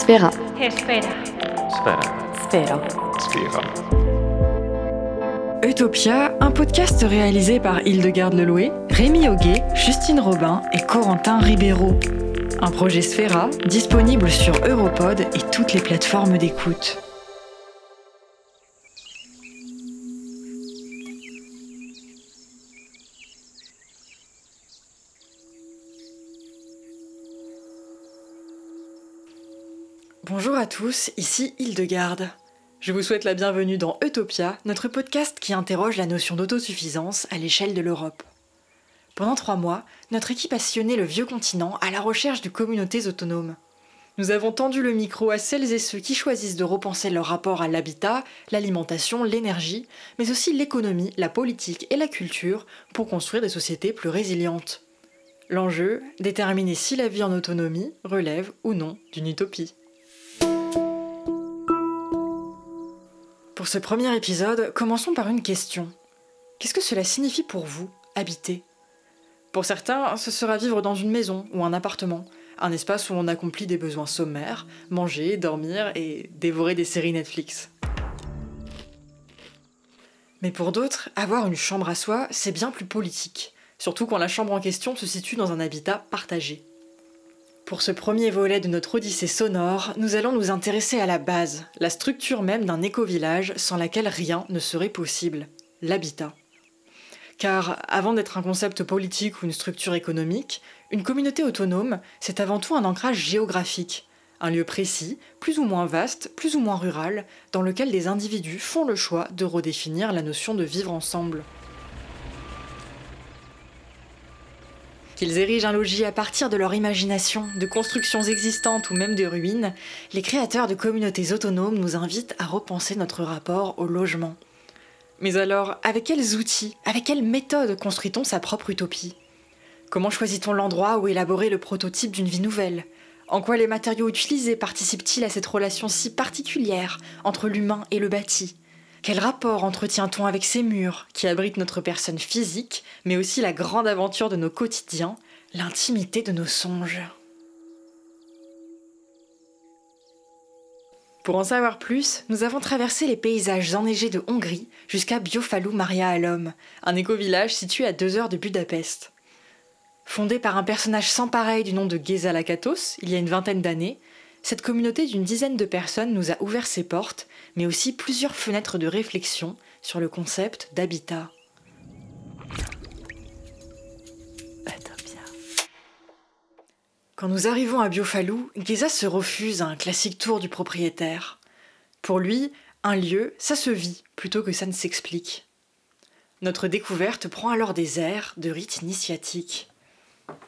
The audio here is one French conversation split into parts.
Esfera. Sfera. Sfera. Sphera. Utopia, un podcast réalisé par Hildegarde Leloué, Rémi Auguet, Justine Robin et Corentin Ribeiro. Un projet Sphera disponible sur Europod et toutes les plateformes d'écoute. Bonjour à tous, ici Hildegarde. Je vous souhaite la bienvenue dans Utopia, notre podcast qui interroge la notion d'autosuffisance à l'échelle de l'Europe. Pendant trois mois, notre équipe a sillonné le vieux continent à la recherche de communautés autonomes. Nous avons tendu le micro à celles et ceux qui choisissent de repenser leur rapport à l'habitat, l'alimentation, l'énergie, mais aussi l'économie, la politique et la culture pour construire des sociétés plus résilientes. L'enjeu, déterminer si la vie en autonomie relève ou non d'une utopie. Pour ce premier épisode, commençons par une question. Qu'est-ce que cela signifie pour vous, habiter? Pour certains, ce sera vivre dans une maison ou un appartement, un espace où on accomplit des besoins sommaires, manger, dormir et dévorer des séries Netflix. Mais pour d'autres, avoir une chambre à soi, c'est bien plus politique, surtout quand la chambre en question se situe dans un habitat partagé. Pour ce premier volet de notre odyssée sonore, nous allons nous intéresser à la base, la structure même d'un éco-village sans laquelle rien ne serait possible, l'habitat. Car avant d'être un concept politique ou une structure économique, une communauté autonome, c'est avant tout un ancrage géographique, un lieu précis, plus ou moins vaste, plus ou moins rural, dans lequel des individus font le choix de redéfinir la notion de vivre ensemble. Qu'ils érigent un logis à partir de leur imagination, de constructions existantes ou même de ruines, les créateurs de communautés autonomes nous invitent à repenser notre rapport au logement. Mais alors, avec quels outils, avec quelles méthodes construit-on sa propre utopie? Comment choisit-on l'endroit où élaborer le prototype d'une vie nouvelle? En quoi les matériaux utilisés participent-ils à cette relation si particulière entre l'humain et le bâti? Quel rapport entretient-on avec ces murs qui abritent notre personne physique, mais aussi la grande aventure de nos quotidiens, l'intimité de nos songes? Pour en savoir plus, nous avons traversé les paysages enneigés de Hongrie jusqu'à Biofalou Maria Alom, un éco-village situé à deux heures de Budapest. Fondé par un personnage sans pareil du nom de Geza Lakatos il y a une vingtaine d'années, cette communauté d'une dizaine de personnes nous a ouvert ses portes, mais aussi plusieurs fenêtres de réflexion sur le concept d'habitat. Quand nous arrivons à Biofalou, Geza se refuse à un classique tour du propriétaire. Pour lui, un lieu, ça se vit plutôt que ça ne s'explique. Notre découverte prend alors des airs de rite initiatique.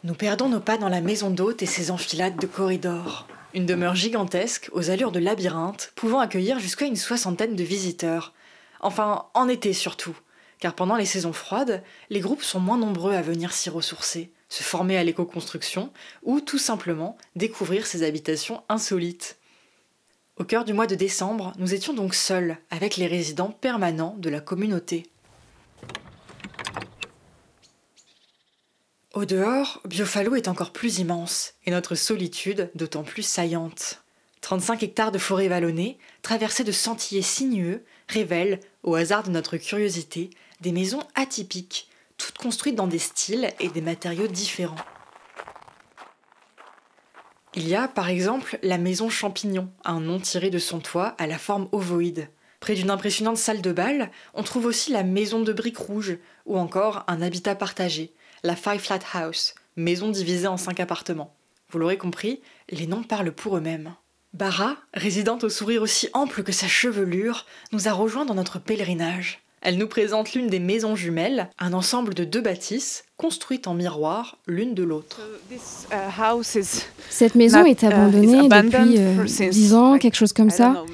Nous perdons nos pas dans la maison d'hôte et ses enfilades de corridors. Une demeure gigantesque, aux allures de labyrinthe, pouvant accueillir jusqu'à une soixantaine de visiteurs. Enfin, en été surtout, car pendant les saisons froides, les groupes sont moins nombreux à venir s'y ressourcer, se former à l'éco-construction, ou tout simplement découvrir ces habitations insolites. Au cœur du mois de décembre, nous étions donc seuls, avec les résidents permanents de la communauté. Au dehors, Biofalo est encore plus immense, et notre solitude d'autant plus saillante. 35 hectares de forêt vallonnée, traversés de sentiers sinueux, révèlent, au hasard de notre curiosité, des maisons atypiques, toutes construites dans des styles et des matériaux différents. Il y a, par exemple, la maison champignon, un nom tiré de son toit à la forme ovoïde. Près d'une impressionnante salle de bal, on trouve aussi la maison de briques rouges, ou encore un habitat partagé, la Five Flat House, maison divisée en cinq appartements. Vous l'aurez compris, les noms parlent pour eux-mêmes. Bara, résidente au sourire aussi ample que sa chevelure, nous a rejoints dans notre pèlerinage. Elle nous présente l'une des maisons jumelles, un ensemble de deux bâtisses construites en miroir l'une de l'autre. Cette maison est abandonnée depuis euh, 10 ans, quelque chose comme ça.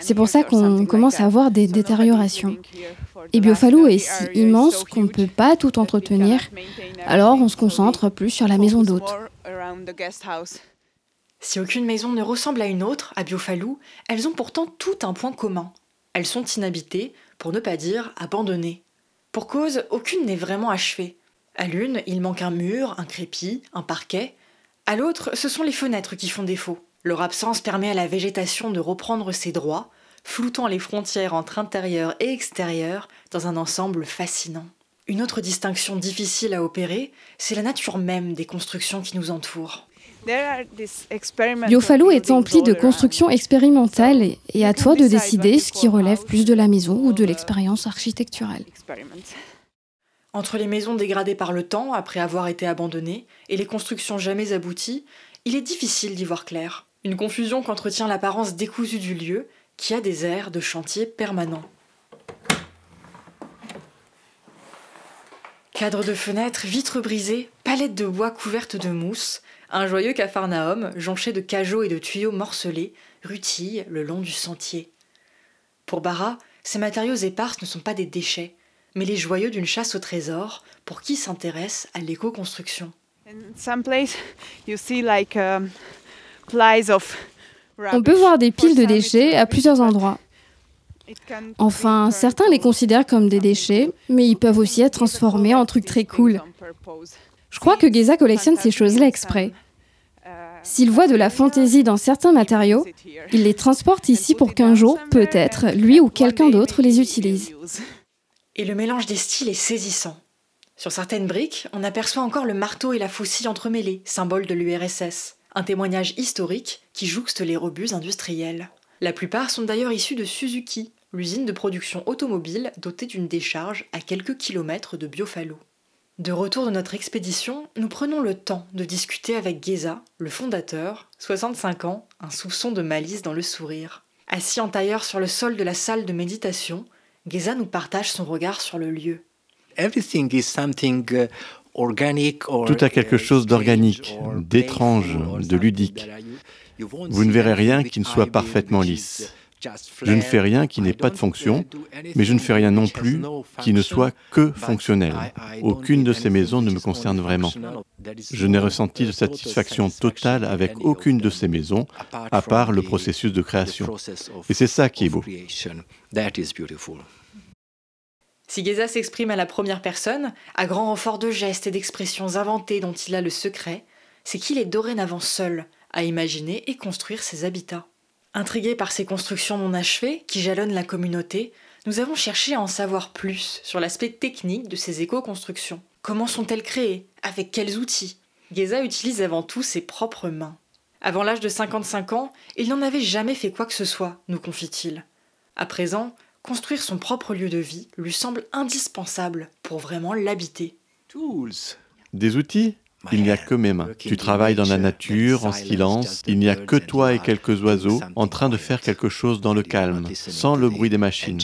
C'est pour ça qu'on commence à avoir des détériorations. Et Biofalou est si immense qu'on ne peut pas tout entretenir, alors on se concentre plus sur la maison d'hôte. Si aucune maison ne ressemble à une autre à Biofalou, elles ont pourtant tout un point commun. Elles sont inhabitées, pour ne pas dire abandonnées. Pour cause, aucune n'est vraiment achevée. À l'une, il manque un mur, un crépi, un parquet. À l'autre, ce sont les fenêtres qui font défaut. Leur absence permet à la végétation de reprendre ses droits, floutant les frontières entre intérieur et extérieur dans un ensemble fascinant. Une autre distinction difficile à opérer, c'est la nature même des constructions qui nous entourent. Biofalo est empli de constructions expérimentales et à toi de décider ce qui relève plus de la maison ou de l'expérience architecturale. Entre les maisons dégradées par le temps après avoir été abandonnées et les constructions jamais abouties, il est difficile d'y voir clair. Une confusion qu'entretient l'apparence décousue du lieu qui a des airs de chantier permanent. Cadre de fenêtres, vitres brisées, palettes de bois couvertes de mousse, un joyeux capharnaüm, jonché de cajots et de tuyaux morcelés, rutille le long du sentier. Pour Barra, ces matériaux épars ne sont pas des déchets, mais les joyaux d'une chasse au trésor pour qui s'intéresse à l'éco-construction. On peut voir des piles de déchets à plusieurs endroits. Enfin, certains les considèrent comme des déchets, mais ils peuvent aussi être transformés en trucs très cool. Je crois que Geza collectionne ces choses-là exprès. S'il voit de la fantaisie dans certains matériaux, il les transporte ici pour qu'un jour, peut-être, lui ou quelqu'un d'autre les utilise. Et le mélange des styles est saisissant. Sur certaines briques, on aperçoit encore le marteau et la faucille entremêlés, symbole de l'URSS, un témoignage historique qui jouxte les rebuts industriels. La plupart sont d'ailleurs issus de Suzuki, l'usine de production automobile dotée d'une décharge à quelques kilomètres de Biofalo. De retour de notre expédition, nous prenons le temps de discuter avec Geza, le fondateur, 65 ans, un soupçon de malice dans le sourire. Assis en tailleur sur le sol de la salle de méditation, Geza nous partage son regard sur le lieu. Uh, Tout a quelque chose d'organique, d'étrange, de ludique. Vous ne verrez rien qui ne soit parfaitement lisse. Je ne fais rien qui n'ait pas de fonction, mais je ne fais rien non plus qui ne soit que fonctionnel. Aucune de ces maisons ne me concerne vraiment. Je n'ai ressenti de satisfaction totale avec aucune de ces maisons, à part le processus de création. Et c'est ça qui est beau. Si Geza s'exprime à la première personne, à grand renfort de gestes et d'expressions inventées dont il a le secret, c'est qu'il est dorénavant seul à imaginer et construire ses habitats. Intrigués par ces constructions non achevées qui jalonnent la communauté, nous avons cherché à en savoir plus sur l'aspect technique de ces éco-constructions. Comment sont-elles créées? Avec quels outils? Geza utilise avant tout ses propres mains. Avant l'âge de 55 ans, il n'en avait jamais fait quoi que ce soit, nous confie-t-il. À présent, construire son propre lieu de vie lui semble indispensable pour vraiment l'habiter. Des outils? Il n'y a que mes mains. Tu travailles dans la nature, en silence. Il n'y a que toi et quelques oiseaux en train de faire quelque chose dans le calme, sans le bruit des machines.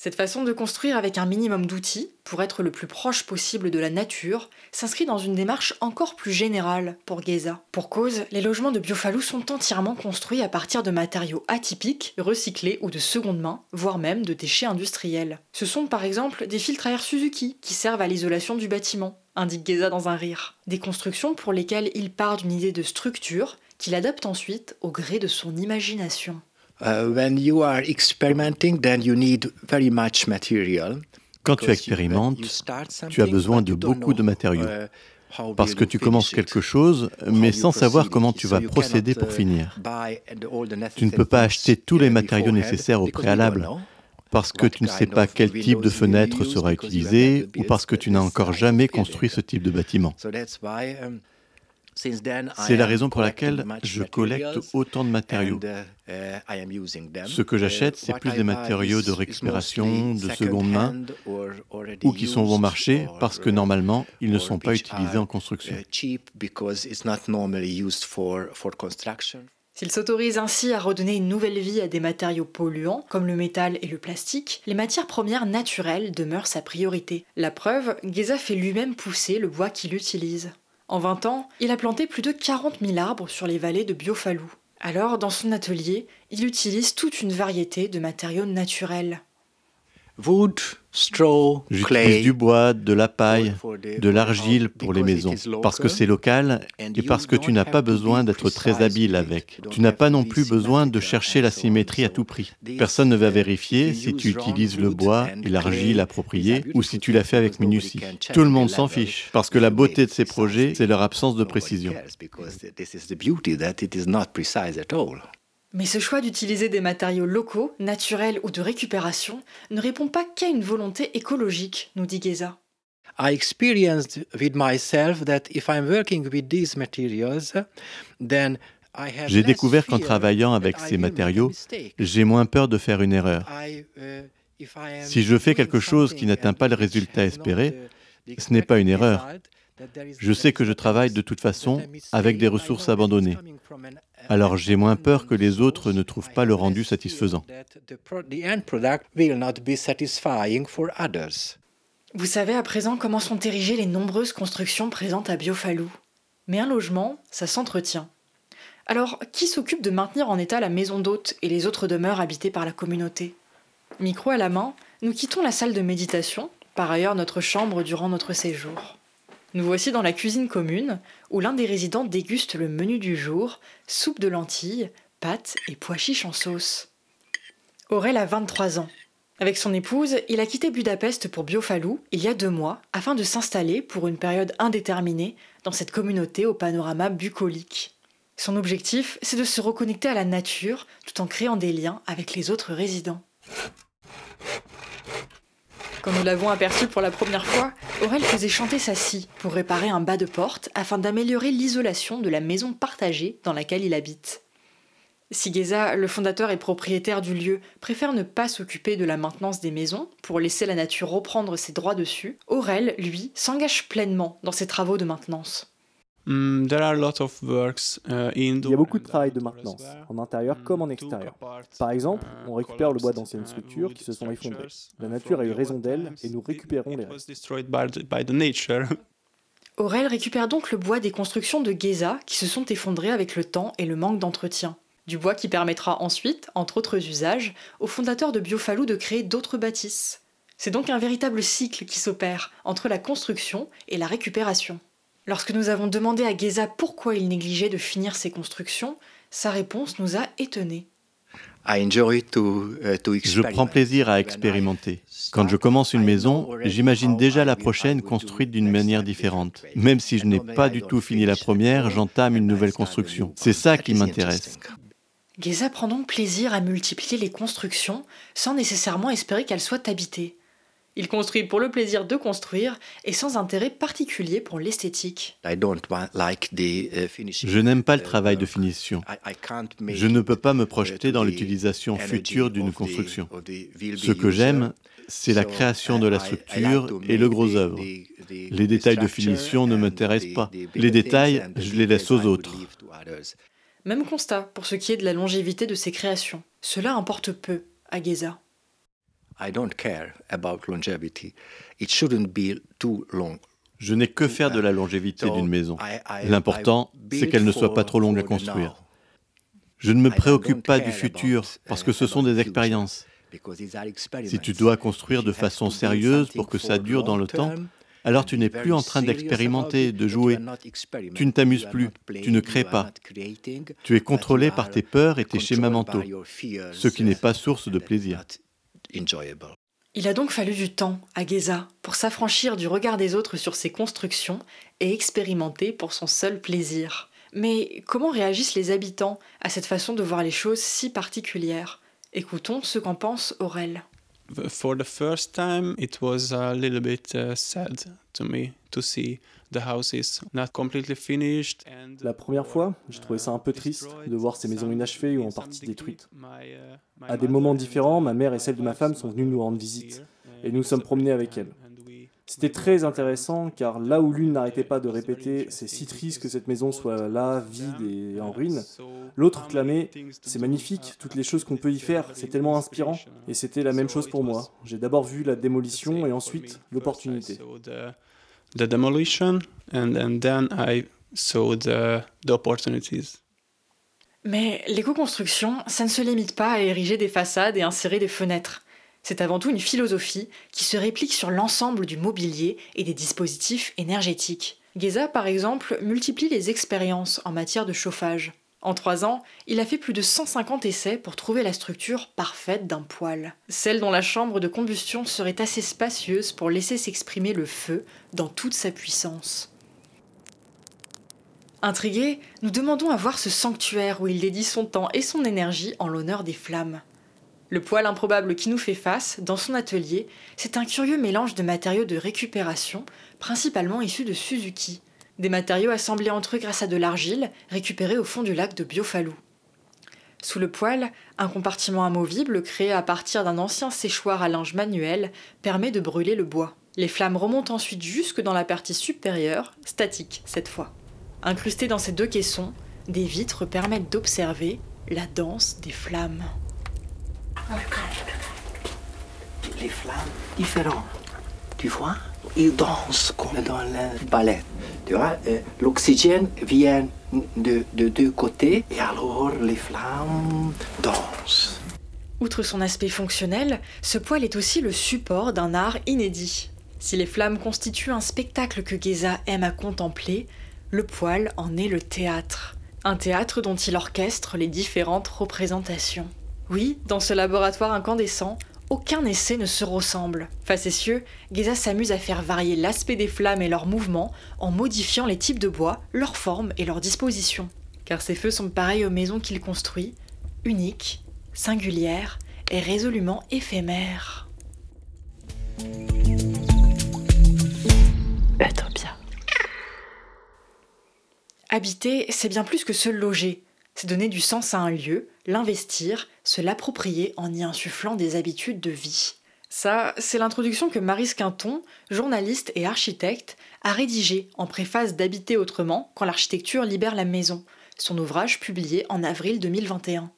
Cette façon de construire avec un minimum d'outils, pour être le plus proche possible de la nature, s'inscrit dans une démarche encore plus générale pour Geza. Pour cause, les logements de Biofalou sont entièrement construits à partir de matériaux atypiques, recyclés ou de seconde main, voire même de déchets industriels. Ce sont par exemple des filtres à air Suzuki qui servent à l'isolation du bâtiment, indique Geza dans un rire. Des constructions pour lesquelles il part d'une idée de structure qu'il adopte ensuite au gré de son imagination. Quand tu expérimentes, tu as besoin de beaucoup de matériaux. Uh, Parce que tu commences quelque chose, mais sans savoir comment tu vas procéder pour uh, finir. Tu ne peux pas acheter tous les matériaux nécessaires au préalable parce que tu ne sais pas quel type de fenêtre sera utilisé ou parce que tu n'as encore jamais construit ce type de bâtiment. C'est la raison pour laquelle je collecte autant de matériaux. Uh, uh, Ce que j'achète, c'est plus des matériaux de récupération, de seconde main, ou qui sont bon marché parce que normalement, ils ne sont pas utilisés en construction. Uh, S'il s'autorise ainsi à redonner une nouvelle vie à des matériaux polluants, comme le métal et le plastique, les matières premières naturelles demeurent sa priorité. La preuve, Geza fait lui-même pousser le bois qu'il utilise. En 20 ans, il a planté plus de 40 000 arbres sur les vallées de Biofalou. Alors, dans son atelier, il utilise toute une variété de matériaux naturels. J'utilise du bois, de la paille, de l'argile pour les maisons, parce que c'est local et parce que tu n'as pas besoin d'être très habile avec. Tu n'as pas non plus besoin de chercher la symétrie à tout prix. Personne ne va vérifier si tu utilises le bois et l'argile appropriés ou si tu l'as fait avec minutie. Tout le monde s'en fiche, parce que la beauté de ces projets, c'est leur absence de précision. Mais ce choix d'utiliser des matériaux locaux, naturels ou de récupération ne répond pas qu'à une volonté écologique, nous dit Geza. J'ai découvert qu'en travaillant avec ces matériaux, j'ai moins peur de faire une erreur. Uh, si je fais quelque chose qui n'atteint pas le résultat espéré, ce n'est pas une erreur. Je sais que je travaille de toute façon avec des ressources abandonnées. Alors j'ai moins peur que les autres ne trouvent pas le rendu satisfaisant. Vous savez à présent comment sont érigées les nombreuses constructions présentes à Biofalou. Mais un logement, ça s'entretient. Alors, qui s'occupe de maintenir en état la maison d'hôte et les autres demeures habitées par la communauté? Micro à la main, nous quittons la salle de méditation, par ailleurs notre chambre durant notre séjour. Nous voici dans la cuisine commune, où l'un des résidents déguste le menu du jour, soupe de lentilles, pâtes et pois chiches en sauce. Aurel a 23 ans. Avec son épouse, il a quitté Budapest pour Biofalou il y a deux mois afin de s'installer pour une période indéterminée dans cette communauté au panorama bucolique. Son objectif, c'est de se reconnecter à la nature tout en créant des liens avec les autres résidents. Quand nous l'avons aperçu pour la première fois, Aurel faisait chanter sa scie pour réparer un bas de porte afin d'améliorer l'isolation de la maison partagée dans laquelle il habite. Sigeza, le fondateur et propriétaire du lieu, préfère ne pas s'occuper de la maintenance des maisons pour laisser la nature reprendre ses droits dessus. Aurel, lui, s'engage pleinement dans ses travaux de maintenance. Mm, uh, Il y a beaucoup de travail de maintenance, en intérieur comme en extérieur. Par exemple, on récupère le bois d'anciennes structures qui se sont effondrées. La nature a eu raison d'elles et nous récupérons les restes. Aurel récupère donc le bois des constructions de Geza qui se sont effondrées avec le temps et le manque d'entretien. Du bois qui permettra ensuite, entre autres usages, aux fondateurs de Biofalou de créer d'autres bâtisses. C'est donc un véritable cycle qui s'opère entre la construction et la récupération. Lorsque nous avons demandé à Geza pourquoi il négligeait de finir ses constructions, sa réponse nous a étonnés. Uh, je prends plaisir à expérimenter. Quand je commence une maison, j'imagine déjà la prochaine construite d'une manière différente. Même si je n'ai pas du tout fini la première, j'entame une nouvelle construction. C'est ça qui m'intéresse. Geza prend donc plaisir à multiplier les constructions sans nécessairement espérer qu'elles soient habitées. Il construit pour le plaisir de construire et sans intérêt particulier pour l'esthétique. Uh, Je n'aime pas le travail de finition. Je ne peux pas me projeter dans l'utilisation future d'une construction. Ce que j'aime, c'est la création de la structure et le gros œuvre. Les détails de finition ne m'intéressent pas. Les détails, je les laisse aux autres. Même constat pour ce qui est de la longévité de ces créations. Cela importe peu à Geza. Je n'ai que faire de la longévité d'une maison. L'important, c'est qu'elle ne soit pas trop longue à construire. Je ne me préoccupe pas du futur parce que ce sont des expériences. Si tu dois construire de façon sérieuse pour que ça dure dans le temps, alors tu n'es plus en train d'expérimenter, de jouer. Tu ne t'amuses plus, tu ne crées pas. Tu es contrôlé par tes peurs et tes schémas mentaux, ce qui n'est pas source de plaisir. Il a donc fallu du temps à Geza pour s'affranchir du regard des autres sur ses constructions et expérimenter pour son seul plaisir. Mais comment réagissent les habitants à cette façon de voir les choses si particulière Écoutons ce qu'en pense Aurel. For the first time, it was a little bit uh, sad to me to see la première fois, j'ai trouvé ça un peu triste de voir ces maisons inachevées ou en partie détruites. À des moments différents, ma mère et celle de ma femme sont venues nous rendre visite et nous sommes promenés avec elles. C'était très intéressant car là où l'une n'arrêtait pas de répéter c'est si triste que cette maison soit là, vide et en ruine, l'autre clamait c'est magnifique, toutes les choses qu'on peut y faire, c'est tellement inspirant. Et c'était la même chose pour moi. J'ai d'abord vu la démolition et ensuite l'opportunité the demolition and, then I saw the, the opportunities. Mais l'éco-construction, ça ne se limite pas à ériger des façades et insérer des fenêtres. C'est avant tout une philosophie qui se réplique sur l'ensemble du mobilier et des dispositifs énergétiques. Geza, par exemple, multiplie les expériences en matière de chauffage. En trois ans, il a fait plus de 150 essais pour trouver la structure parfaite d'un poêle, celle dont la chambre de combustion serait assez spacieuse pour laisser s'exprimer le feu dans toute sa puissance. Intrigués, nous demandons à voir ce sanctuaire où il dédie son temps et son énergie en l'honneur des flammes. Le poêle improbable qui nous fait face, dans son atelier, c'est un curieux mélange de matériaux de récupération, principalement issus de Suzuki, des matériaux assemblés entre eux grâce à de l'argile récupérée au fond du lac de Biofalou. Sous le poêle, un compartiment amovible créé à partir d'un ancien séchoir à linge manuel permet de brûler le bois. Les flammes remontent ensuite jusque dans la partie supérieure, statique cette fois. Incrustées dans ces deux caissons, des vitres permettent d'observer la danse des flammes. Les flammes différentes, tu vois? Ils dansent comme dans le ballet. Euh, l'oxygène vient de, deux côtés et alors les flammes dansent. Outre son aspect fonctionnel, ce poêle est aussi le support d'un art inédit. Si les flammes constituent un spectacle que Geza aime à contempler, le poêle en est le théâtre. Un théâtre dont il orchestre les différentes représentations. Oui, dans ce laboratoire incandescent, aucun essai ne se ressemble. Facétieux, Geza s'amuse à faire varier l'aspect des flammes et leurs mouvements en modifiant les types de bois, leur forme et leur disposition. Car ces feux sont pareils aux maisons qu'il construit, uniques, singulières et résolument éphémères. Bien. Habiter, c'est bien plus que se loger c'est donner du sens à un lieu, l'investir, se l'approprier en y insufflant des habitudes de vie. Ça, c'est l'introduction que Marise Quinton, journaliste et architecte, a rédigée en préface d'Habiter autrement quand l'architecture libère la maison, son ouvrage publié en avril 2021.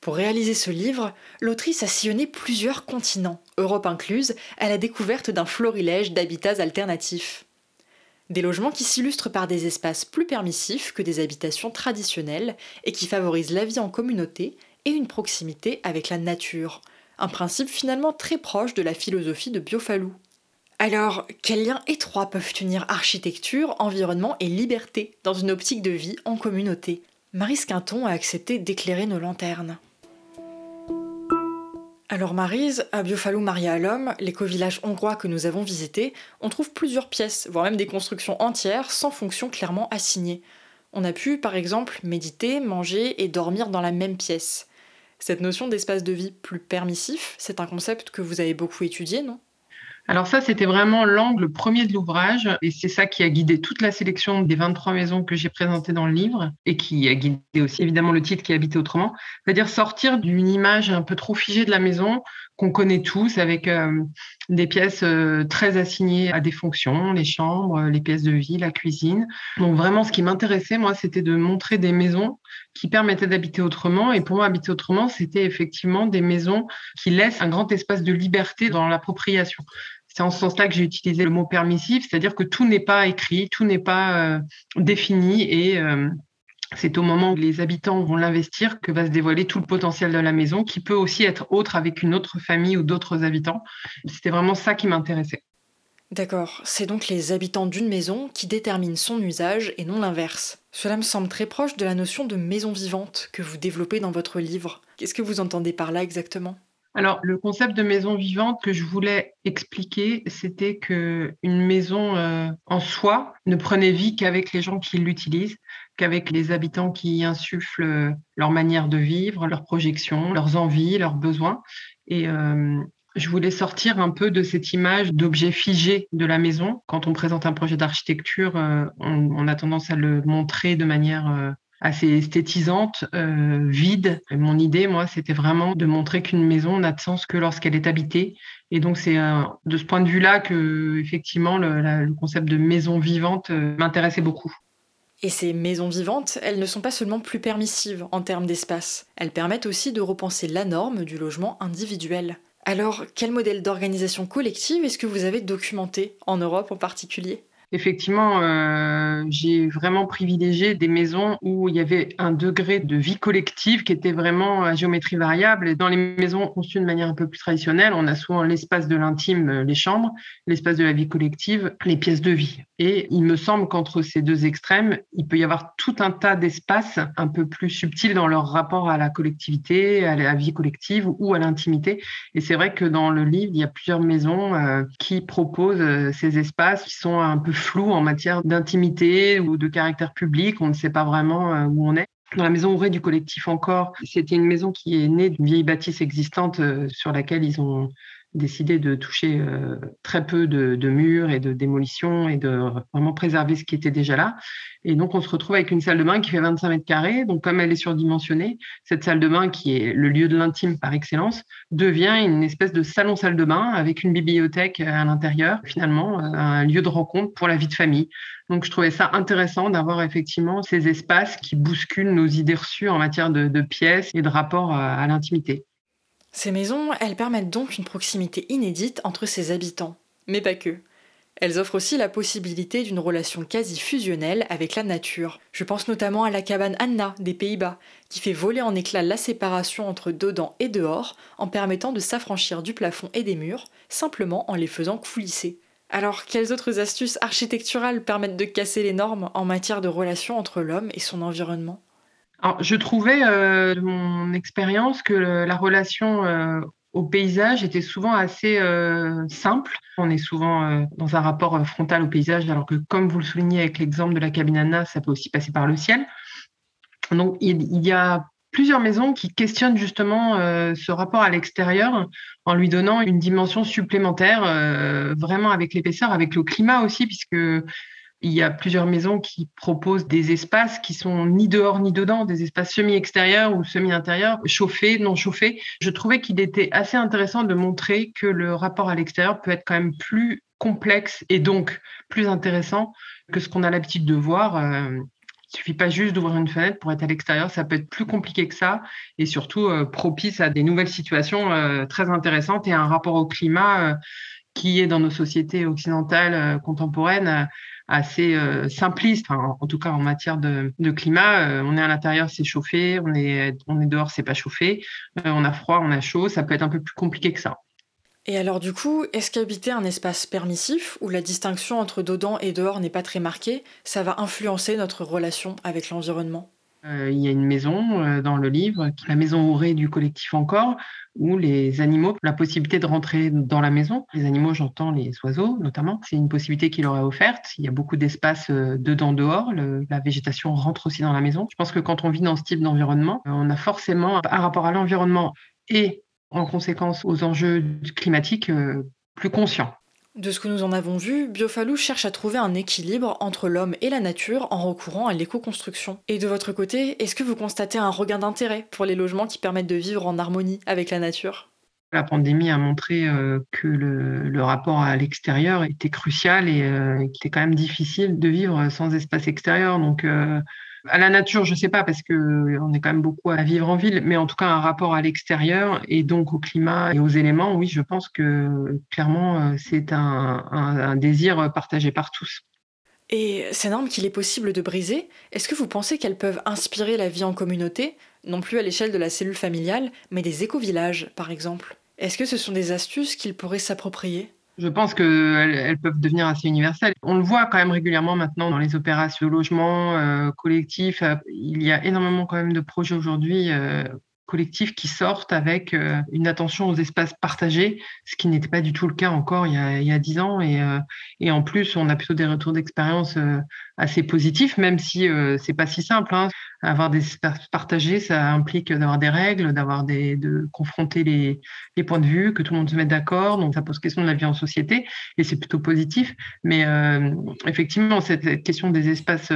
Pour réaliser ce livre, l'autrice a sillonné plusieurs continents, Europe incluse, à la découverte d'un florilège d'habitats alternatifs. Des logements qui s'illustrent par des espaces plus permissifs que des habitations traditionnelles et qui favorisent la vie en communauté et une proximité avec la nature, un principe finalement très proche de la philosophie de Biofalou. Alors, quels liens étroits peuvent unir architecture, environnement et liberté dans une optique de vie en communauté? Marie Quinton a accepté d'éclairer nos lanternes. Alors Marise, à Biofalou Maria à l'Homme, l'éco-village hongrois que nous avons visité, on trouve plusieurs pièces, voire même des constructions entières sans fonction clairement assignée. On a pu, par exemple, méditer, manger et dormir dans la même pièce. Cette notion d'espace de vie plus permissif, c'est un concept que vous avez beaucoup étudié, non? Alors ça, c'était vraiment l'angle premier de l'ouvrage et c'est ça qui a guidé toute la sélection des 23 maisons que j'ai présentées dans le livre et qui a guidé aussi évidemment le titre qui Habité autrement, c'est-à-dire sortir d'une image un peu trop figée de la maison qu'on connaît tous avec euh, des pièces euh, très assignées à des fonctions, les chambres, les pièces de vie, la cuisine. Donc vraiment, ce qui m'intéressait, moi, c'était de montrer des maisons qui permettaient d'habiter autrement. Et pour moi, habiter autrement, c'était effectivement des maisons qui laissent un grand espace de liberté dans l'appropriation. C'est en ce sens-là que j'ai utilisé le mot permissif, c'est-à-dire que tout n'est pas écrit, tout n'est pas euh, défini et euh, c'est au moment où les habitants vont l'investir que va se dévoiler tout le potentiel de la maison, qui peut aussi être autre avec une autre famille ou d'autres habitants. C'était vraiment ça qui m'intéressait. D'accord, c'est donc les habitants d'une maison qui déterminent son usage et non l'inverse. Cela me semble très proche de la notion de maison vivante que vous développez dans votre livre. Qu'est-ce que vous entendez par là exactement? Alors, le concept de maison vivante que je voulais expliquer, c'était que une maison euh, en soi ne prenait vie qu'avec les gens qui l'utilisent, qu'avec les habitants qui y insufflent euh, leur manière de vivre, leurs projections, leurs envies, leurs besoins. Et euh, je voulais sortir un peu de cette image d'objet figé de la maison. Quand on présente un projet d'architecture, on, on, a tendance à le montrer de manière assez esthétisante, euh, vide. mon idée, moi, c'était vraiment de montrer qu'une maison n'a de sens que lorsqu'elle est habitée. Et donc, c'est de ce point de vue-là que, effectivement, le, concept de maison vivante euh, m'intéressait beaucoup. Et ces maisons vivantes, elles ne sont pas seulement plus permissives en termes d'espace, elles permettent aussi de repenser la norme du logement individuel. Alors, quel modèle d'organisation collective est-ce que vous avez documenté, en Europe en particulier? Effectivement, euh, j'ai vraiment privilégié des maisons où il y avait un degré de vie collective qui était vraiment à géométrie variable. Et dans les maisons conçues de manière un peu plus traditionnelle, on a souvent l'espace de l'intime, euh, les chambres, l'espace de la vie collective, les pièces de vie. Et il me semble qu'entre ces deux extrêmes, il peut y avoir tout un tas d'espaces un peu plus subtils dans leur rapport à la collectivité, à la vie collective ou à l'intimité. Et c'est vrai que dans le livre, il y a plusieurs maisons euh, qui proposent ces espaces qui sont un peu flou en matière d'intimité ou de caractère public. On ne sait pas vraiment euh, où on est. Dans la maison Auré du collectif encore, c'était une maison qui est née d'une vieille bâtisse existante euh, sur laquelle ils ont décidé de toucher euh, très peu de, de, murs et de démolition et de vraiment préserver ce qui était déjà là. Et donc, on se retrouve avec une salle de bain qui fait 25 mètres carrés. Donc, comme elle est surdimensionnée, cette salle de bain, qui est le lieu de l'intime par excellence, devient une espèce de salon-salle de bain avec une bibliothèque à l'intérieur, finalement, euh, un lieu de rencontre pour la vie de famille. Donc, je trouvais ça intéressant d'avoir effectivement ces espaces qui bousculent nos idées reçues en matière de, de pièces et de rapport à, à l'intimité. Ces maisons, elles permettent donc une proximité inédite entre ses habitants. Mais pas que. Elles offrent aussi la possibilité d'une relation quasi fusionnelle avec la nature. Je pense notamment à la cabane Anna des Pays-Bas, qui fait voler en éclats la séparation entre dedans et dehors en permettant de s'affranchir du plafond et des murs, simplement en les faisant coulisser. Alors, quelles autres astuces architecturales permettent de casser les normes en matière de relation entre l'homme et son environnement? Je trouvais euh, de mon expérience que la relation euh, au paysage était souvent assez euh, simple. On est souvent dans un rapport frontal au paysage, alors que comme vous le soulignez avec l'exemple de la cabine Anna, ça peut aussi passer par le ciel. Donc, il y a plusieurs maisons qui questionnent justement ce rapport à l'extérieur en lui donnant une dimension supplémentaire, vraiment avec l'épaisseur, avec le climat aussi, puisque il y a plusieurs maisons qui proposent des espaces qui sont ni dehors ni dedans, des espaces semi-extérieurs ou semi-intérieurs, chauffés, non chauffés. Je trouvais qu'il était assez intéressant de montrer que le rapport à l'extérieur peut être quand même plus complexe et donc plus intéressant que ce qu'on a l'habitude de voir. Euh, il suffit pas juste d'ouvrir une fenêtre pour être à l'extérieur, ça peut être plus compliqué que ça et surtout euh, propice à des nouvelles situations euh, très intéressantes et un rapport au climat qui est dans nos sociétés occidentales contemporaines assez euh, simpliste, en, tout cas en matière de, climat. Euh, on est à l'intérieur, c'est chauffé, on est, on est dehors, c'est pas chauffé, euh, on a froid, on a chaud, ça peut être un peu plus compliqué que ça. Et alors du coup, est-ce qu'habiter un espace permissif, où la distinction entre dedans et dehors n'est pas très marquée, ça va influencer notre relation avec l'environnement? Euh, il y a une maison euh, dans le livre, la maison Auré du collectif encore, où les animaux, la possibilité de rentrer dans la maison, les animaux, j'entends les oiseaux notamment, c'est une possibilité qui leur est offerte. Il y a beaucoup d'espace euh, dedans-dehors, la végétation rentre aussi dans la maison. Je pense que quand on vit dans ce type d'environnement, on a forcément un rapport à l'environnement et en conséquence aux enjeux climatiques plus conscient. De ce que nous en avons vu, Biofalou cherche à trouver un équilibre entre l'homme et la nature en recourant à l'éco-construction. Et de votre côté, est-ce que vous constatez un regain d'intérêt pour les logements qui permettent de vivre en harmonie avec la nature? La pandémie a montré euh, que le, rapport à l'extérieur était crucial et euh, qu'il était quand même difficile de vivre sans espace extérieur. Donc, euh, à la nature, je ne sais pas, parce qu'on est quand même beaucoup à vivre en ville, mais en tout cas, un rapport à l'extérieur et donc au climat et aux éléments, oui, je pense que clairement, euh, c'est un, désir partagé par tous. Et ces normes qu'il est possible de briser, est-ce que vous pensez qu'elles peuvent inspirer la vie en communauté, non plus à l'échelle de la cellule familiale, mais des éco-villages, par exemple? Est-ce que ce sont des astuces qu'ils pourraient s'approprier? Je pense qu'elles elles peuvent devenir assez universelles. On le voit quand même régulièrement maintenant dans les opérations logement euh, collectif. Il y a énormément quand même de projets aujourd'hui euh, collectifs qui sortent avec euh, une attention aux espaces partagés, ce qui n'était pas du tout le cas encore il y a dix ans. Et, euh, en plus, on a plutôt des retours d'expérience euh, assez positifs, même si c'est pas si simple. Hein. Avoir des espaces partagés, ça implique d'avoir des règles, d'avoir des, de confronter les, les, points de vue, que tout le monde se mette d'accord. Donc ça pose question de la vie en société, et c'est plutôt positif. Mais effectivement, cette question des espaces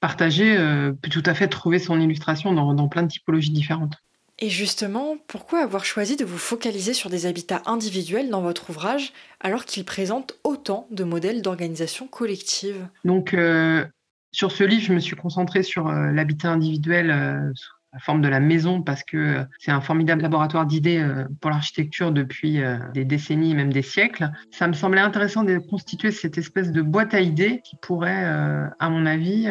partagés peut tout à fait trouver son illustration dans, dans plein de typologies différentes. Et justement, pourquoi avoir choisi de vous focaliser sur des habitats individuels dans votre ouvrage alors qu'il présente autant de modèles d'organisation collective? Donc, euh, sur ce livre, je me suis concentrée sur euh, l'habitat individuel euh, la forme de la maison parce que euh, c'est un formidable laboratoire d'idées pour l'architecture depuis des décennies, même des siècles. Ça me semblait intéressant de constituer cette espèce de boîte à idées qui pourrait, à mon avis,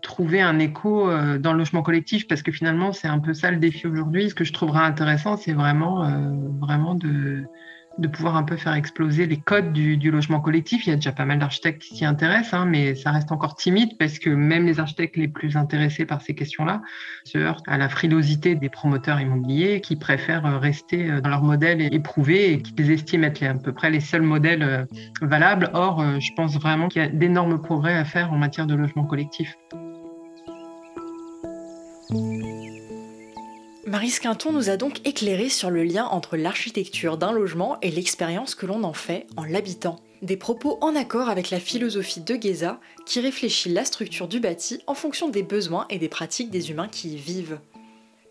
trouver un écho dans le logement collectif parce que finalement, c'est un peu ça le défi aujourd'hui. Ce que je trouverais intéressant, c'est vraiment, vraiment de de pouvoir un peu faire exploser les codes du, logement collectif. Il y a déjà pas mal d'architectes qui s'y intéressent, hein, mais ça reste encore timide parce que même les architectes les plus intéressés par ces questions-là se heurtent à la frilosité des promoteurs immobiliers qui préfèrent rester dans leur modèle éprouvé et qui estiment être à peu près les seuls modèles euh, valables. Or, euh, je pense vraiment qu'il y a d'énormes progrès à faire en matière de logement collectif. Marie Quinton nous a donc éclairé sur le lien entre l'architecture d'un logement et l'expérience que l'on en fait en l'habitant. Des propos en accord avec la philosophie de Geza qui réfléchit la structure du bâti en fonction des besoins et des pratiques des humains qui y vivent.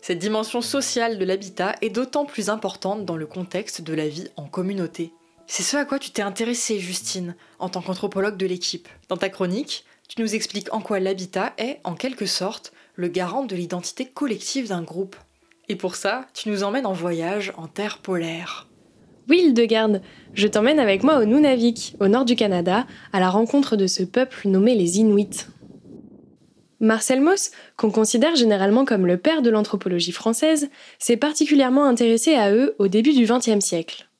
Cette dimension sociale de l'habitat est d'autant plus importante dans le contexte de la vie en communauté. C'est ce à quoi tu t'es intéressée, Justine, en tant qu'anthropologue de l'équipe. Dans ta chronique, tu nous expliques en quoi l'habitat est, en quelque sorte, le garant de l'identité collective d'un groupe. Et pour ça, tu nous emmènes en voyage en terre polaire. Oui, Garde, je t'emmène avec moi au Nunavik, au nord du Canada, à la rencontre de ce peuple nommé les Inuits. Marcel Mauss, qu'on considère généralement comme le père de l'anthropologie française, s'est particulièrement intéressé à eux au début du XXe siècle.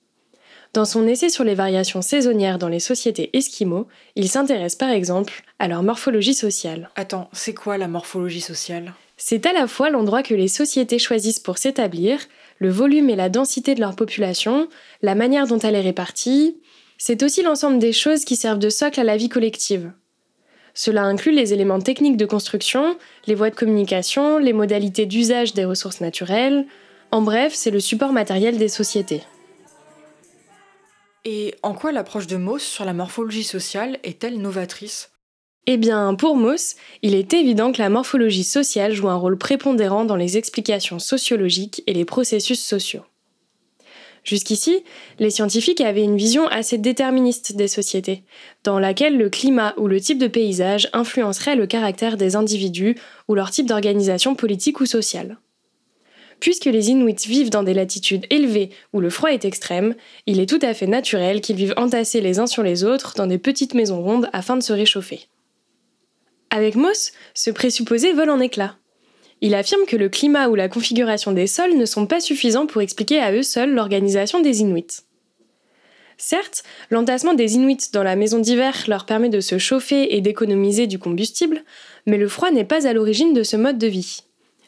Dans son essai sur les variations saisonnières dans les sociétés esquimaux, il s'intéresse par exemple à leur morphologie sociale. Attends, c'est quoi la morphologie sociale? C'est à la fois l'endroit que les sociétés choisissent pour s'établir, le volume et la densité de leur population, la manière dont elle est répartie, c'est aussi l'ensemble des choses qui servent de socle à la vie collective. Cela inclut les éléments techniques de construction, les voies de communication, les modalités d'usage des ressources naturelles, en bref, c'est le support matériel des sociétés. Et en quoi l'approche de Mauss sur la morphologie sociale est-elle novatrice? Eh bien, pour Mauss, il est évident que la morphologie sociale joue un rôle prépondérant dans les explications sociologiques et les processus sociaux. Jusqu'ici, les scientifiques avaient une vision assez déterministe des sociétés, dans laquelle le climat ou le type de paysage influencerait le caractère des individus ou leur type d'organisation politique ou sociale. Puisque les Inuits vivent dans des latitudes élevées où le froid est extrême, il est tout à fait naturel qu'ils vivent entassés les uns sur les autres dans des petites maisons rondes afin de se réchauffer. Avec Moss, ce présupposé vole en éclats. Il affirme que le climat ou la configuration des sols ne sont pas suffisants pour expliquer à eux seuls l'organisation des Inuits. Certes, l'entassement des Inuits dans la maison d'hiver leur permet de se chauffer et d'économiser du combustible, mais le froid n'est pas à l'origine de ce mode de vie.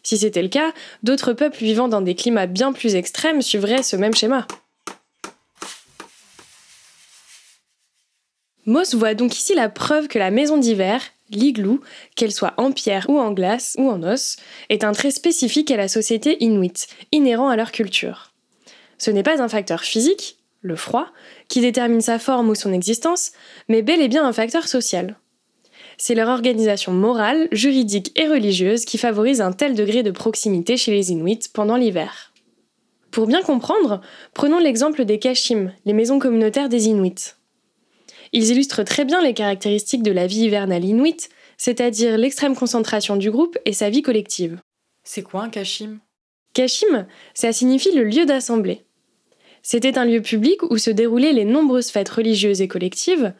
Si c'était le cas, d'autres peuples vivant dans des climats bien plus extrêmes suivraient ce même schéma. Moss voit donc ici la preuve que la maison d'hiver, l'igloo, qu'elle soit en pierre ou en glace ou en os, est un trait spécifique à la société inuit, inhérent à leur culture. Ce n'est pas un facteur physique, le froid, qui détermine sa forme ou son existence, mais bel et bien un facteur social. C'est leur organisation morale, juridique et religieuse qui favorise un tel degré de proximité chez les Inuits pendant l'hiver. Pour bien comprendre, prenons l'exemple des Kashim, les maisons communautaires des Inuits. Ils illustrent très bien les caractéristiques de la vie hivernale inuite, c'est-à-dire l'extrême concentration du groupe et sa vie collective. C'est quoi un kashim? Kashim, ça signifie le lieu d'assemblée. C'était un lieu public où se déroulaient les nombreuses fêtes religieuses et collectives,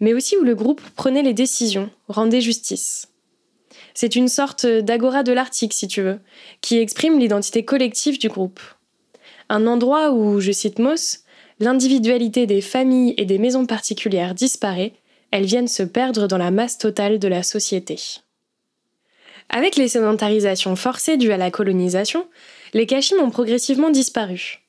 mais aussi où le groupe prenait les décisions, rendait justice. C'est une sorte d'agora de l'Arctique, si tu veux, qui exprime l'identité collective du groupe. Un endroit où, je cite Moss, l'individualité des familles et des maisons particulières disparaît, elles viennent se perdre dans la masse totale de la société. Avec les sédentarisations forcées dues à la colonisation, les kashim ont progressivement disparu.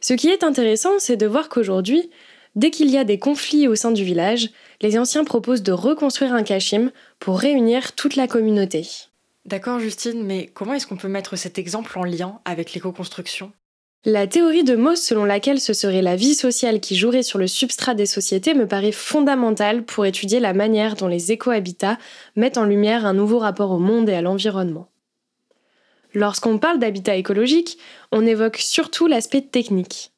Ce qui est intéressant, c'est de voir qu'aujourd'hui, dès qu'il y a des conflits au sein du village, les anciens proposent de reconstruire un kashim pour réunir toute la communauté. D'accord Justine, mais comment est-ce qu'on peut mettre cet exemple en lien avec l'éco-construction? La théorie de Mauss selon laquelle ce serait la vie sociale qui jouerait sur le substrat des sociétés me paraît fondamentale pour étudier la manière dont les éco-habitats mettent en lumière un nouveau rapport au monde et à l'environnement. Lorsqu'on parle d'habitat écologique, on évoque surtout l'aspect technique.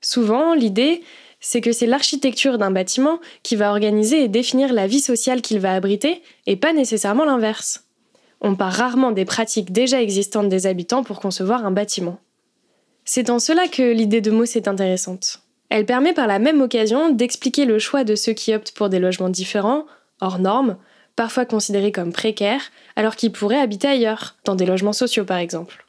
Souvent, l'idée, c'est que c'est l'architecture d'un bâtiment qui va organiser et définir la vie sociale qu'il va abriter, et pas nécessairement l'inverse. On part rarement des pratiques déjà existantes des habitants pour concevoir un bâtiment. C'est en cela que l'idée de Moss est intéressante. Elle permet par la même occasion d'expliquer le choix de ceux qui optent pour des logements différents, hors normes, parfois considérés comme précaires, alors qu'ils pourraient habiter ailleurs, dans des logements sociaux par exemple.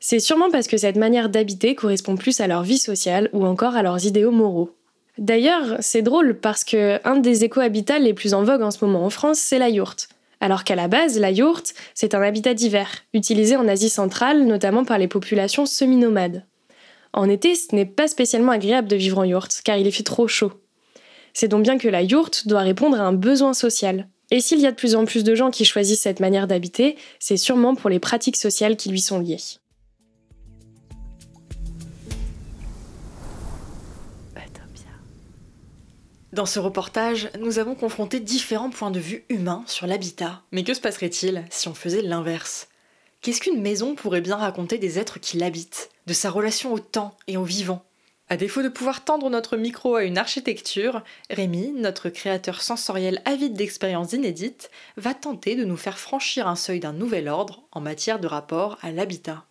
C'est sûrement parce que cette manière d'habiter correspond plus à leur vie sociale ou encore à leurs idéaux moraux. D'ailleurs, c'est drôle parce que un des éco-habitats les plus en vogue en ce moment en France, c'est la yourte. Alors qu'à la base, la yourte, c'est un habitat d'hiver, utilisé en Asie centrale, notamment par les populations semi-nomades. En été, ce n'est pas spécialement agréable de vivre en yourte, car il fait trop chaud. C'est donc bien que la yourte doit répondre à un besoin social. Et s'il y a de plus en plus de gens qui choisissent cette manière d'habiter, c'est sûrement pour les pratiques sociales qui lui sont liées. Dans ce reportage, nous avons confronté différents points de vue humains sur l'habitat. Mais que se passerait-il si on faisait l'inverse? Qu'est-ce qu'une maison pourrait bien raconter des êtres qui l'habitent, de sa relation au temps et au vivant À défaut de pouvoir tendre notre micro à une architecture, Rémi, notre créateur sensoriel avide d'expériences inédites, va tenter de nous faire franchir un seuil d'un nouvel ordre en matière de rapport à l'habitat.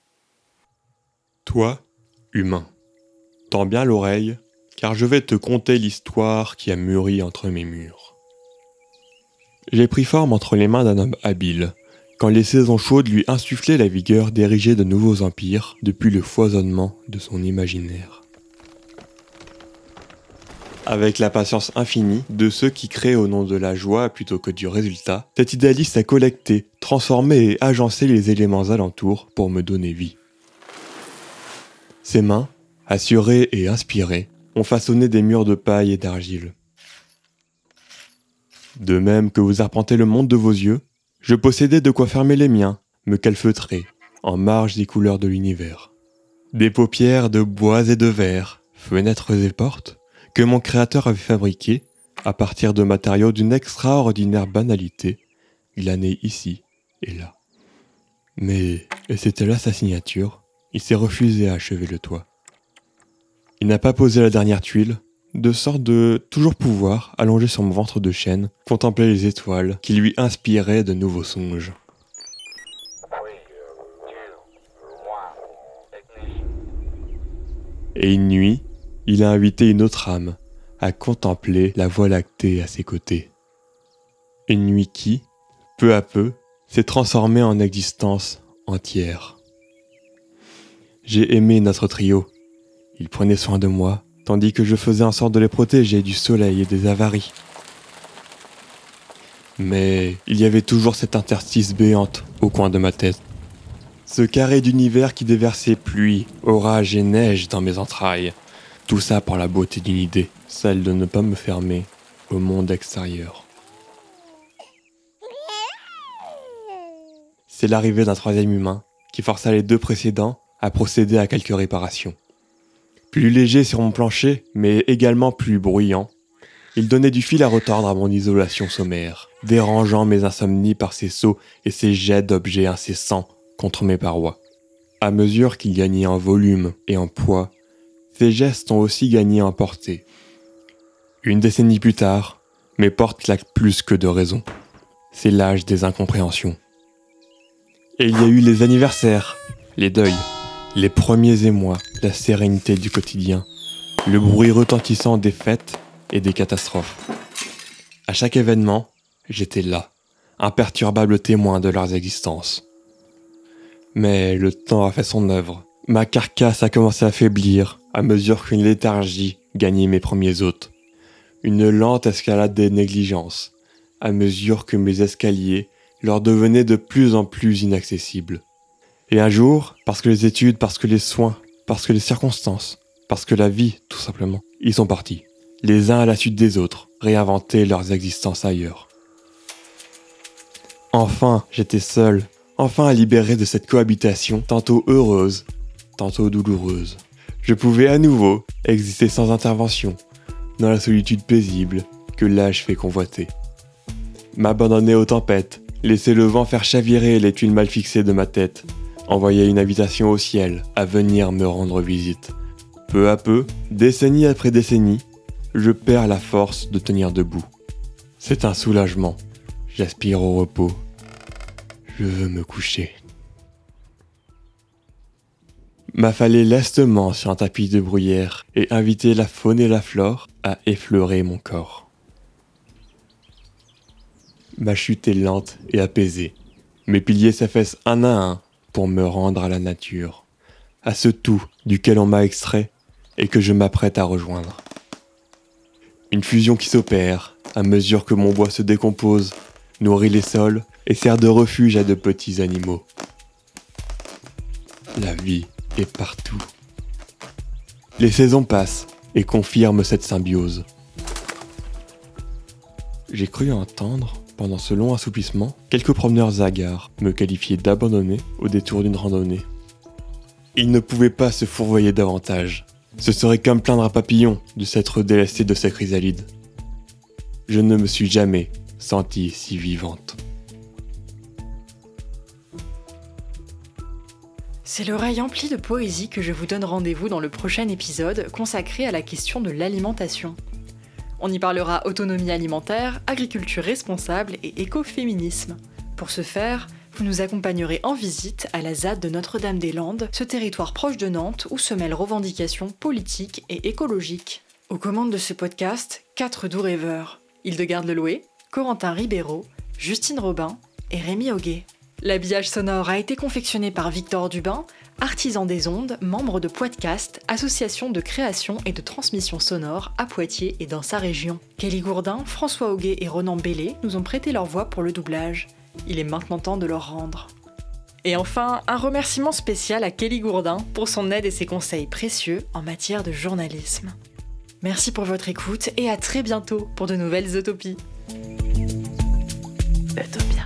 Toi, humain, tends bien l'oreille car je vais te conter l'histoire qui a mûri entre mes murs. J'ai pris forme entre les mains d'un homme habile, quand les saisons chaudes lui insufflaient la vigueur d'ériger de nouveaux empires depuis le foisonnement de son imaginaire. Avec la patience infinie de ceux qui créent au nom de la joie plutôt que du résultat, cet idéaliste a collecté, transformé et agencé les éléments alentours pour me donner vie. Ses mains, assurées et inspirées, ont façonné des murs de paille et d'argile. De même que vous arpentez le monde de vos yeux, je possédais de quoi fermer les miens, me calfeutrer, en marge des couleurs de l'univers. Des paupières de bois et de verre, fenêtres et portes, que mon créateur avait fabriquées à partir de matériaux d'une extraordinaire banalité, glanés ici et là. Mais, et c'était là sa signature, il s'est refusé à achever le toit. Il n'a pas posé la dernière tuile, de sorte de toujours pouvoir, allongé sur mon ventre de chêne, contempler les étoiles qui lui inspiraient de nouveaux songes. Et une nuit, il a invité une autre âme à contempler la voie lactée à ses côtés. Une nuit qui, peu à peu, s'est transformée en existence entière. J'ai aimé notre trio, ils prenaient soin de moi, tandis que je faisais en sorte de les protéger du soleil et des avaries. Mais il y avait toujours cette interstice béante au coin de ma tête. Ce carré d'univers qui déversait pluie, orage et neige dans mes entrailles. Tout ça par la beauté d'une idée, celle de ne pas me fermer au monde extérieur. C'est l'arrivée d'un troisième humain qui força les deux précédents à procéder à quelques réparations. Plus léger sur mon plancher, mais également plus bruyant, il donnait du fil à retordre à mon isolation sommaire, dérangeant mes insomnies par ses sauts et ses jets d'objets incessants contre mes parois. À mesure qu'il gagnait en volume et en poids, ses gestes ont aussi gagné en portée. Une décennie plus tard, mes portes claquent plus que de raison. C'est l'âge des incompréhensions. Et il y a eu les anniversaires, les deuils, les premiers émois, la sérénité du quotidien, le bruit retentissant des fêtes et des catastrophes. À chaque événement, j'étais là, imperturbable témoin de leurs existences. Mais le temps a fait son œuvre. Ma carcasse a commencé à faiblir à mesure qu'une léthargie gagnait mes premiers hôtes. Une lente escalade des négligences, à mesure que mes escaliers leur devenaient de plus en plus inaccessibles. Et un jour, parce que les études, parce que les soins, parce que les circonstances, parce que la vie, tout simplement, ils sont partis, les uns à la suite des autres, réinventer leurs existences ailleurs. Enfin, j'étais seul, enfin libéré de cette cohabitation, tantôt heureuse, tantôt douloureuse. Je pouvais à nouveau exister sans intervention, dans la solitude paisible que l'âge fait convoiter. M'abandonner aux tempêtes, laisser le vent faire chavirer les tuiles mal fixées de ma tête, envoyait une invitation au ciel à venir me rendre visite. Peu à peu, décennie après décennie, je perds la force de tenir debout. C'est un soulagement. J'aspire au repos. Je veux me coucher. M'affaler lestement sur un tapis de bruyère et inviter la faune et la flore à effleurer mon corps. Ma chute est lente et apaisée. Mes piliers s'affaissent un à un pour me rendre à la nature, à ce tout duquel on m'a extrait et que je m'apprête à rejoindre. Une fusion qui s'opère à mesure que mon bois se décompose, nourrit les sols et sert de refuge à de petits animaux. La vie est partout. Les saisons passent et confirment cette symbiose. J'ai cru entendre, pendant ce long assoupissement, quelques promeneurs hagards me qualifier d'abandonné au détour d'une randonnée. Ils ne pouvaient pas se fourvoyer davantage. Ce serait comme plaindre un papillon de s'être délesté de sa chrysalide. Je ne me suis jamais sentie si vivante. C'est l'oreille emplie de poésie que je vous donne rendez-vous dans le prochain épisode consacré à la question de l'alimentation. On y parlera autonomie alimentaire, agriculture responsable et écoféminisme. Pour ce faire, vous nous accompagnerez en visite à la ZAD de Notre-Dame-des-Landes, ce territoire proche de Nantes où se mêlent revendications politiques et écologiques. Aux commandes de ce podcast, quatre doux rêveurs. Hildegarde Leloué, Corentin Ribeiro, Justine Robin et Rémi Auguet. L'habillage sonore a été confectionné par Victor Dubin, artisan des ondes, membre de Poitcast, association de création et de transmission sonore à Poitiers et dans sa région. Kelly Gourdin, François Auguet et Ronan Bellé nous ont prêté leur voix pour le doublage. Il est maintenant temps de leur rendre. Et enfin, un remerciement spécial à Kelly Gourdin pour son aide et ses conseils précieux en matière de journalisme. Merci pour votre écoute et à très bientôt pour de nouvelles utopies. Utopie.